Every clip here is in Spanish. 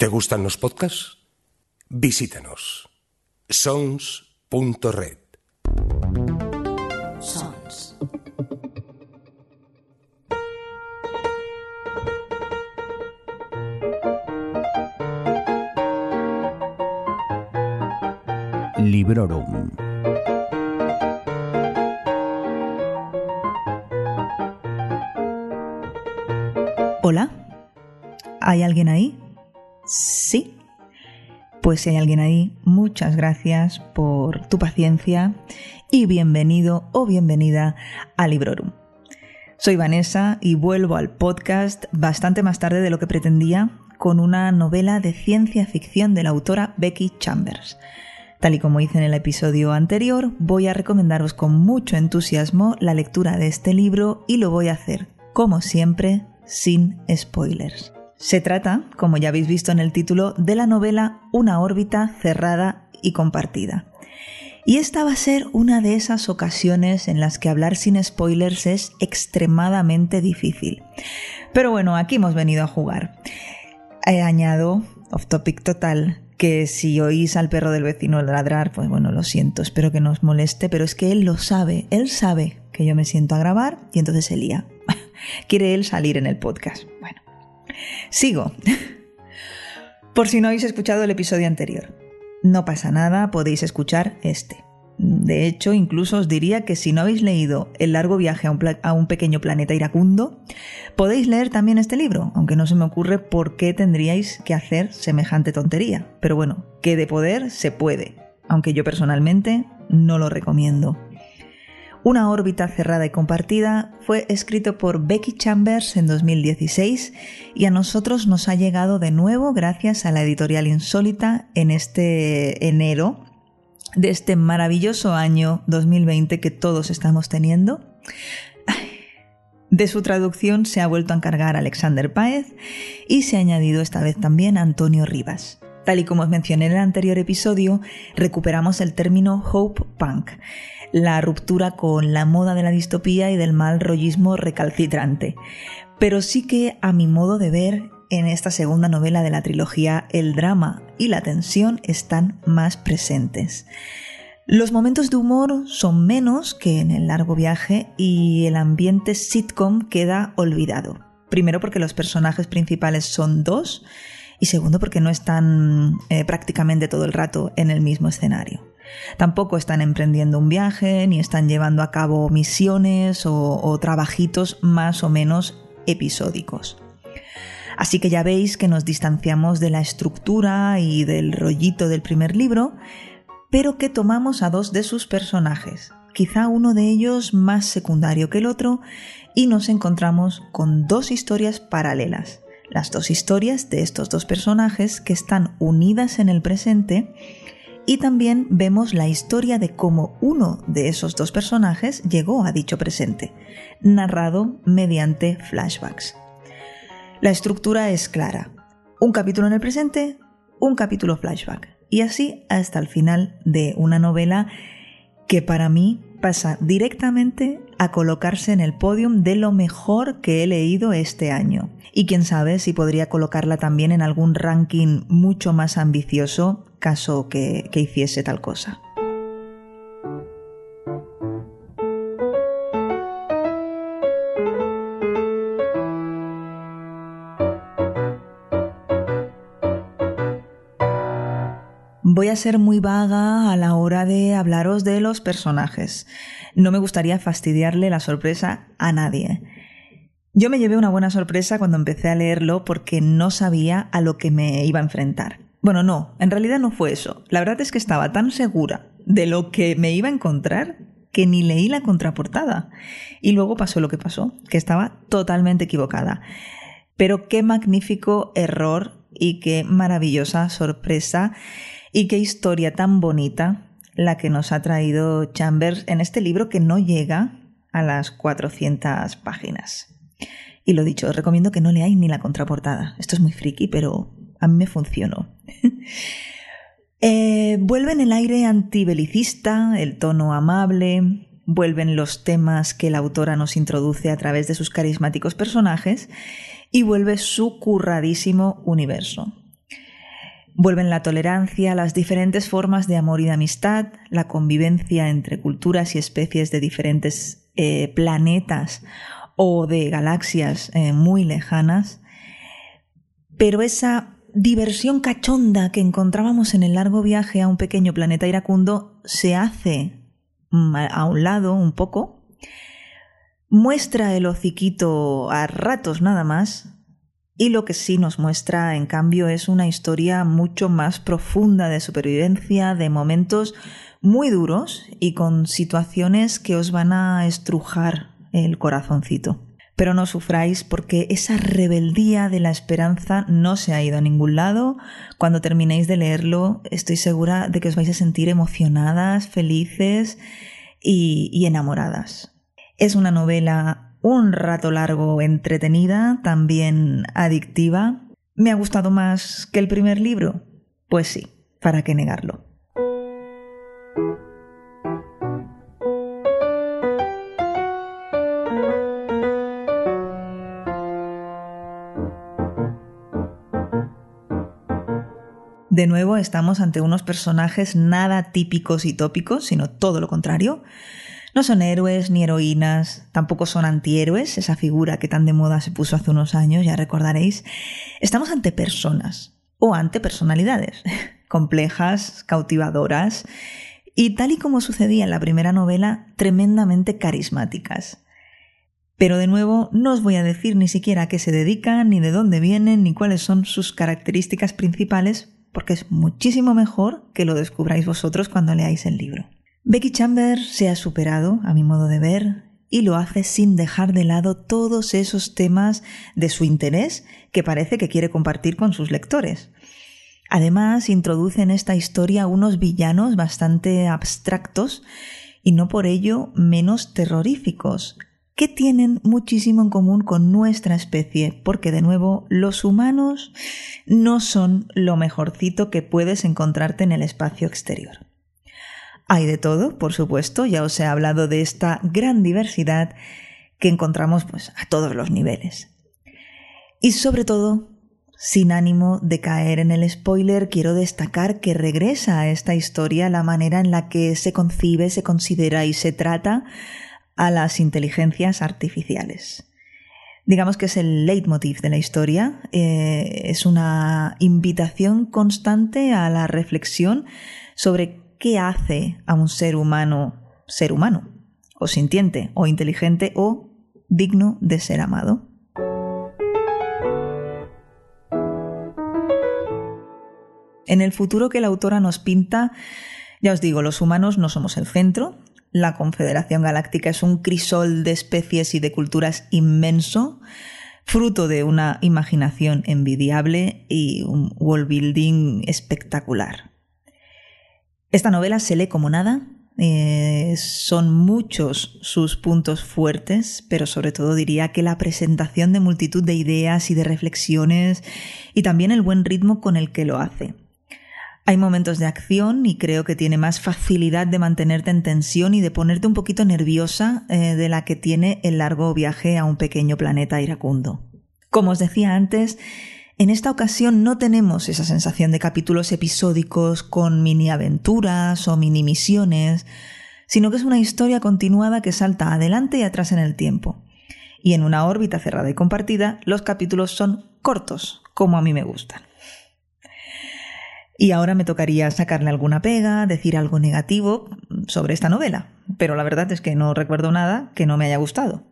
¿Te gustan los podcasts? Visítanos. sons.red. Sons. Librorum. Hola. ¿Hay alguien ahí? Sí. Pues si hay alguien ahí, muchas gracias por tu paciencia y bienvenido o bienvenida a Librorum. Soy Vanessa y vuelvo al podcast bastante más tarde de lo que pretendía con una novela de ciencia ficción de la autora Becky Chambers. Tal y como hice en el episodio anterior, voy a recomendaros con mucho entusiasmo la lectura de este libro y lo voy a hacer, como siempre, sin spoilers. Se trata, como ya habéis visto en el título, de la novela Una órbita cerrada y compartida. Y esta va a ser una de esas ocasiones en las que hablar sin spoilers es extremadamente difícil. Pero bueno, aquí hemos venido a jugar. He añado, off topic total, que si oís al perro del vecino ladrar, pues bueno, lo siento, espero que no os moleste, pero es que él lo sabe, él sabe que yo me siento a grabar y entonces se lía. Quiere él salir en el podcast. Bueno, sigo. Por si no habéis escuchado el episodio anterior. No pasa nada, podéis escuchar este. De hecho, incluso os diría que si no habéis leído El largo viaje a un, pequeño planeta iracundo, podéis leer también este libro, aunque no se me ocurre por qué tendríais que hacer semejante tontería. Pero bueno, que de poder se puede, aunque yo personalmente no lo recomiendo. Una órbita cerrada y compartida fue escrito por Becky Chambers en 2016 y a nosotros nos ha llegado de nuevo gracias a la editorial Insólita en este enero de este maravilloso año 2020 que todos estamos teniendo. De su traducción se ha vuelto a encargar Alexander Páez y se ha añadido esta vez también Antonio Rivas. Tal y como os mencioné en el anterior episodio, recuperamos el término Hope Punk, la ruptura con la moda de la distopía y del mal rollismo recalcitrante. Pero sí que, a mi modo de ver, en esta segunda novela de la trilogía, el drama y la tensión están más presentes. Los momentos de humor son menos que en el largo viaje y el ambiente sitcom queda olvidado. Primero porque los personajes principales son dos y segundo porque no están eh, prácticamente todo el rato en el mismo escenario. Tampoco están emprendiendo un viaje ni están llevando a cabo misiones o, o trabajitos más o menos episódicos. Así que ya veis que nos distanciamos de la estructura y del rollito del primer libro, pero que tomamos a dos de sus personajes, quizá uno de ellos más secundario que el otro, y nos encontramos con dos historias paralelas. Las dos historias de estos dos personajes que están unidas en el presente y también vemos la historia de cómo uno de esos dos personajes llegó a dicho presente, narrado mediante flashbacks. La estructura es clara. Un capítulo en el presente, un capítulo flashback. Y así hasta el final de una novela que para mí pasa directamente a colocarse en el podium de lo mejor que he leído este año. Y quién sabe si podría colocarla también en algún ranking mucho más ambicioso caso que, que hiciese tal cosa. Voy a ser muy vaga a la hora de hablaros de los personajes. No me gustaría fastidiarle la sorpresa a nadie. Yo me llevé una buena sorpresa cuando empecé a leerlo porque no sabía a lo que me iba a enfrentar. Bueno, no, en realidad no fue eso. La verdad es que estaba tan segura de lo que me iba a encontrar que ni leí la contraportada. Y luego pasó lo que pasó, que estaba totalmente equivocada. Pero qué magnífico error y qué maravillosa sorpresa y qué historia tan bonita la que nos ha traído Chambers en este libro que no llega a las 400 páginas. Y lo dicho, os recomiendo que no leáis ni la contraportada. Esto es muy friki, pero a mí me funcionó. eh, vuelven el aire antibelicista, el tono amable, vuelven los temas que la autora nos introduce a través de sus carismáticos personajes y vuelve su curradísimo universo. Vuelven la tolerancia, las diferentes formas de amor y de amistad, la convivencia entre culturas y especies de diferentes eh, planetas o de galaxias eh, muy lejanas, pero esa diversión cachonda que encontrábamos en el largo viaje a un pequeño planeta iracundo se hace mm, a un lado un poco, muestra el hociquito a ratos nada más, y lo que sí nos muestra, en cambio, es una historia mucho más profunda de supervivencia, de momentos muy duros y con situaciones que os van a estrujar el corazoncito. Pero no sufráis porque esa rebeldía de la esperanza no se ha ido a ningún lado. Cuando terminéis de leerlo, estoy segura de que os vais a sentir emocionadas, felices y, enamoradas. Es una novela un rato largo entretenida, también adictiva. ¿Me ha gustado más que el primer libro? Pues sí, para qué negarlo. De nuevo estamos ante unos personajes nada típicos y tópicos, sino todo lo contrario. No son héroes ni heroínas, tampoco son antihéroes, esa figura que tan de moda se puso hace unos años, ya recordaréis. Estamos ante personas o ante personalidades complejas, cautivadoras y tal y como sucedía en la primera novela, tremendamente carismáticas. Pero de nuevo, no os voy a decir ni siquiera a qué se dedican, ni de dónde vienen, ni cuáles son sus características principales, porque es muchísimo mejor que lo descubráis vosotros cuando leáis el libro. Becky Chambers se ha superado, a mi modo de ver, y lo hace sin dejar de lado todos esos temas de su interés que parece que quiere compartir con sus lectores. Además, introduce en esta historia unos villanos bastante abstractos y no por ello menos terroríficos, que tienen muchísimo en común con nuestra especie, porque de nuevo los humanos no son lo mejorcito que puedes encontrarte en el espacio exterior. Hay de todo, por supuesto, ya os he hablado de esta gran diversidad que encontramos pues, a todos los niveles. Y sobre todo, sin ánimo de caer en el spoiler, quiero destacar que regresa a esta historia la manera en la que se concibe, se considera y se trata a las inteligencias artificiales. Digamos que es el leitmotiv de la historia, eh, es una invitación constante a la reflexión sobre qué hace a un ser humano ser humano, o sintiente, o inteligente, o digno de ser amado. En el futuro que la autora nos pinta, ya os digo, los humanos no somos el centro, la Confederación Galáctica es un crisol de especies y de culturas inmenso, fruto de una imaginación envidiable y un world building espectacular. Esta novela se lee como nada, eh, son muchos sus puntos fuertes, pero sobre todo diría que la presentación de multitud de ideas y de reflexiones y también el buen ritmo con el que lo hace. Hay momentos de acción y creo que tiene más facilidad de mantenerte en tensión y de ponerte un poquito nerviosa eh, de la que tiene el largo viaje a un pequeño planeta iracundo. Como os decía antes, en esta ocasión no tenemos esa sensación de capítulos episódicos con mini aventuras o mini misiones, sino que es una historia continuada que salta adelante y atrás en el tiempo. Y en una órbita cerrada y compartida, los capítulos son cortos, como a mí me gustan. Y ahora me tocaría sacarle alguna pega, decir algo negativo sobre esta novela, pero la verdad es que no recuerdo nada que no me haya gustado.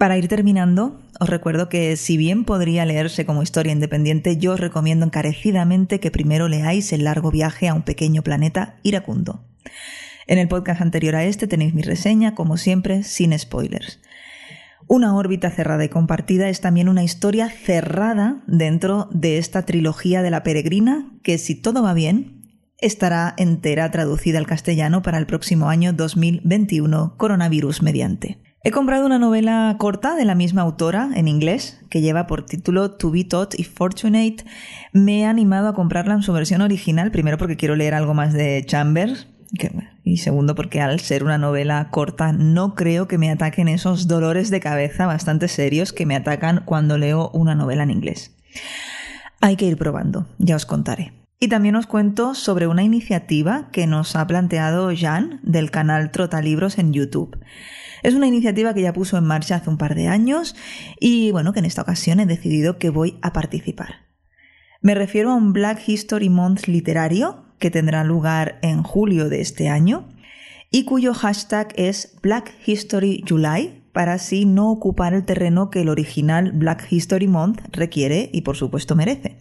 Para ir terminando, os recuerdo que si bien podría leerse como historia independiente, yo os recomiendo encarecidamente que primero leáis El largo viaje a un pequeño planeta iracundo. En el podcast anterior a este tenéis mi reseña, como siempre, sin spoilers. Una órbita cerrada y compartida es también una historia cerrada dentro de esta trilogía de la peregrina que, si todo va bien, estará entera traducida al castellano para el próximo año 2021, coronavirus mediante. He comprado una novela corta de la misma autora, en inglés, que lleva por título To Be Taught If Fortunate. Me he animado a comprarla en su versión original, primero porque quiero leer algo más de Chambers, y segundo porque al ser una novela corta no creo que me ataquen esos dolores de cabeza bastante serios que me atacan cuando leo una novela en inglés. Hay que ir probando, ya os contaré. Y también os cuento sobre una iniciativa que nos ha planteado Jan del canal Trotalibros en YouTube. Es una iniciativa que ya puso en marcha hace un par de años y bueno, que en esta ocasión he decidido que voy a participar. Me refiero a un Black History Month literario que tendrá lugar en julio de este año y cuyo hashtag es Black History July para así no ocupar el terreno que el original Black History Month requiere y por supuesto merece.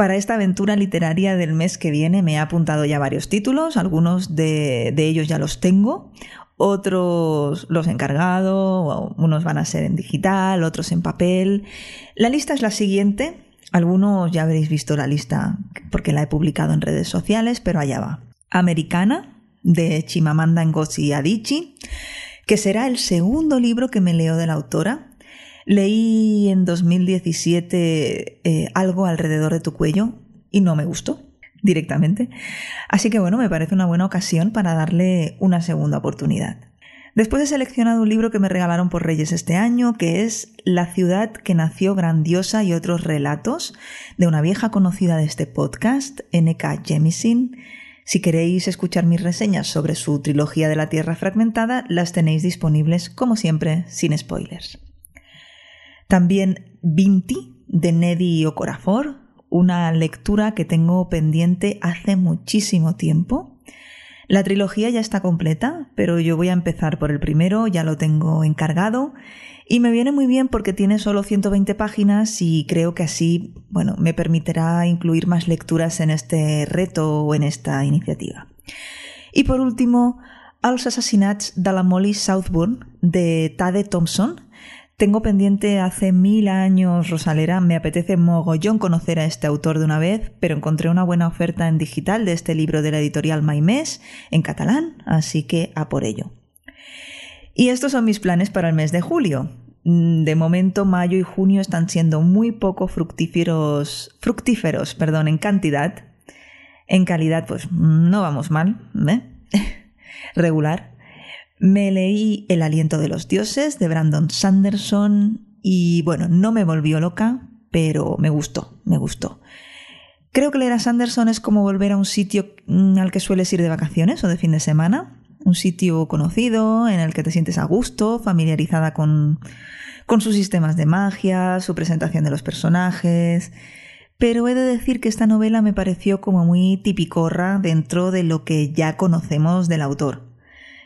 Para esta aventura literaria del mes que viene me he apuntado ya varios títulos, algunos de, ellos ya los tengo, otros los he encargado, unos van a ser en digital, otros en papel. La lista es la siguiente. Algunos ya habréis visto la lista porque la he publicado en redes sociales, pero allá va. Americana, de Chimamanda Ngozi Adichie, que será el segundo libro que me leo de la autora. Leí en 2017 eh, algo alrededor de tu cuello y no me gustó directamente. Así que bueno, me parece una buena ocasión para darle una segunda oportunidad. Después he seleccionado un libro que me regalaron por Reyes este año, que es La ciudad que nació grandiosa y otros relatos, de una vieja conocida de este podcast, N.K. Jemisin. Si queréis escuchar mis reseñas sobre su trilogía de la Tierra Fragmentada, las tenéis disponibles, como siempre, sin spoilers. También Vinti, de Neddy Okorafor, una lectura que tengo pendiente hace muchísimo tiempo. La trilogía ya está completa, pero yo voy a empezar por el primero, ya lo tengo encargado y me viene muy bien porque tiene solo 120 páginas y creo que así, bueno, me permitirá incluir más lecturas en este reto o en esta iniciativa. Y por último, Els assassinats de la Molly Southburn de Tade Thompson, tengo pendiente hace mil años Rosalera, me apetece mogollón conocer a este autor de una vez, pero encontré una buena oferta en digital de este libro de la editorial Maimés en catalán, así que a por ello. Y estos son mis planes para el mes de julio. Mm, de momento, mayo y junio están siendo muy poco fructíferos, fructíferos perdón, en cantidad. En calidad, pues no vamos mal, ¿eh? Regular. Me leí El aliento de los dioses de Brandon Sanderson y bueno, no me volvió loca, pero me gustó, me gustó. Creo que leer a Sanderson es como volver a un sitio mm, al que sueles ir de vacaciones o de fin de semana, un sitio conocido en el que te sientes a gusto, familiarizada con, con sus sistemas de magia, su presentación de los personajes. Pero he de decir que esta novela me pareció como muy tipicorra dentro de lo que ya conocemos del autor.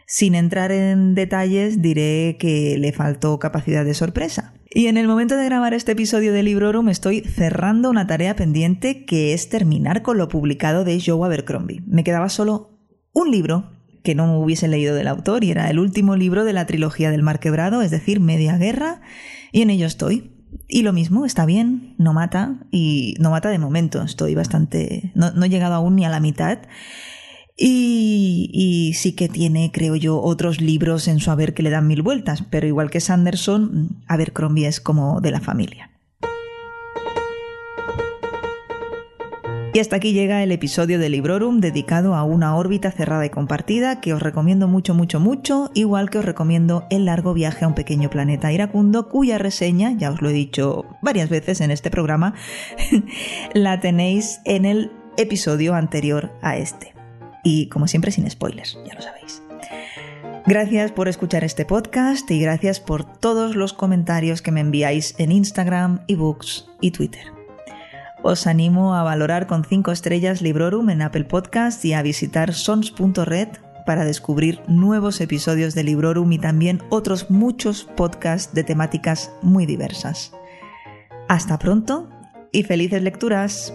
Sin entrar en detalles, diré que le faltó capacidad de sorpresa. Y en el momento de grabar este episodio de Librorum estoy cerrando una tarea pendiente que es terminar con lo publicado de Joe Abercrombie. Me quedaba solo un libro que no hubiese leído del autor y era el último libro de la trilogía del Mar Quebrado, es decir, Media Guerra, y en ello estoy. Y lo mismo, está bien, no mata, y no mata de momento, estoy bastante... no, no he llegado aún ni a la mitad. Y, sí que tiene, creo yo, otros libros en su haber que le dan mil vueltas, pero igual que Sanderson, Abercrombie es como de la familia. Y hasta aquí llega el episodio de Librorum dedicado a una órbita cerrada y compartida que os recomiendo mucho, mucho, mucho, igual que os recomiendo El largo viaje a un pequeño planeta iracundo, cuya reseña, ya os lo he dicho varias veces en este programa, la tenéis en el episodio anterior a este y como siempre sin spoilers, ya lo sabéis. Gracias por escuchar este podcast y gracias por todos los comentarios que me enviáis en Instagram, ebooks y Twitter. Os animo a valorar con 5 estrellas Librorum en Apple Podcast y a visitar sons.red para descubrir nuevos episodios de Librorum y también otros muchos podcasts de temáticas muy diversas. Hasta pronto y felices lecturas.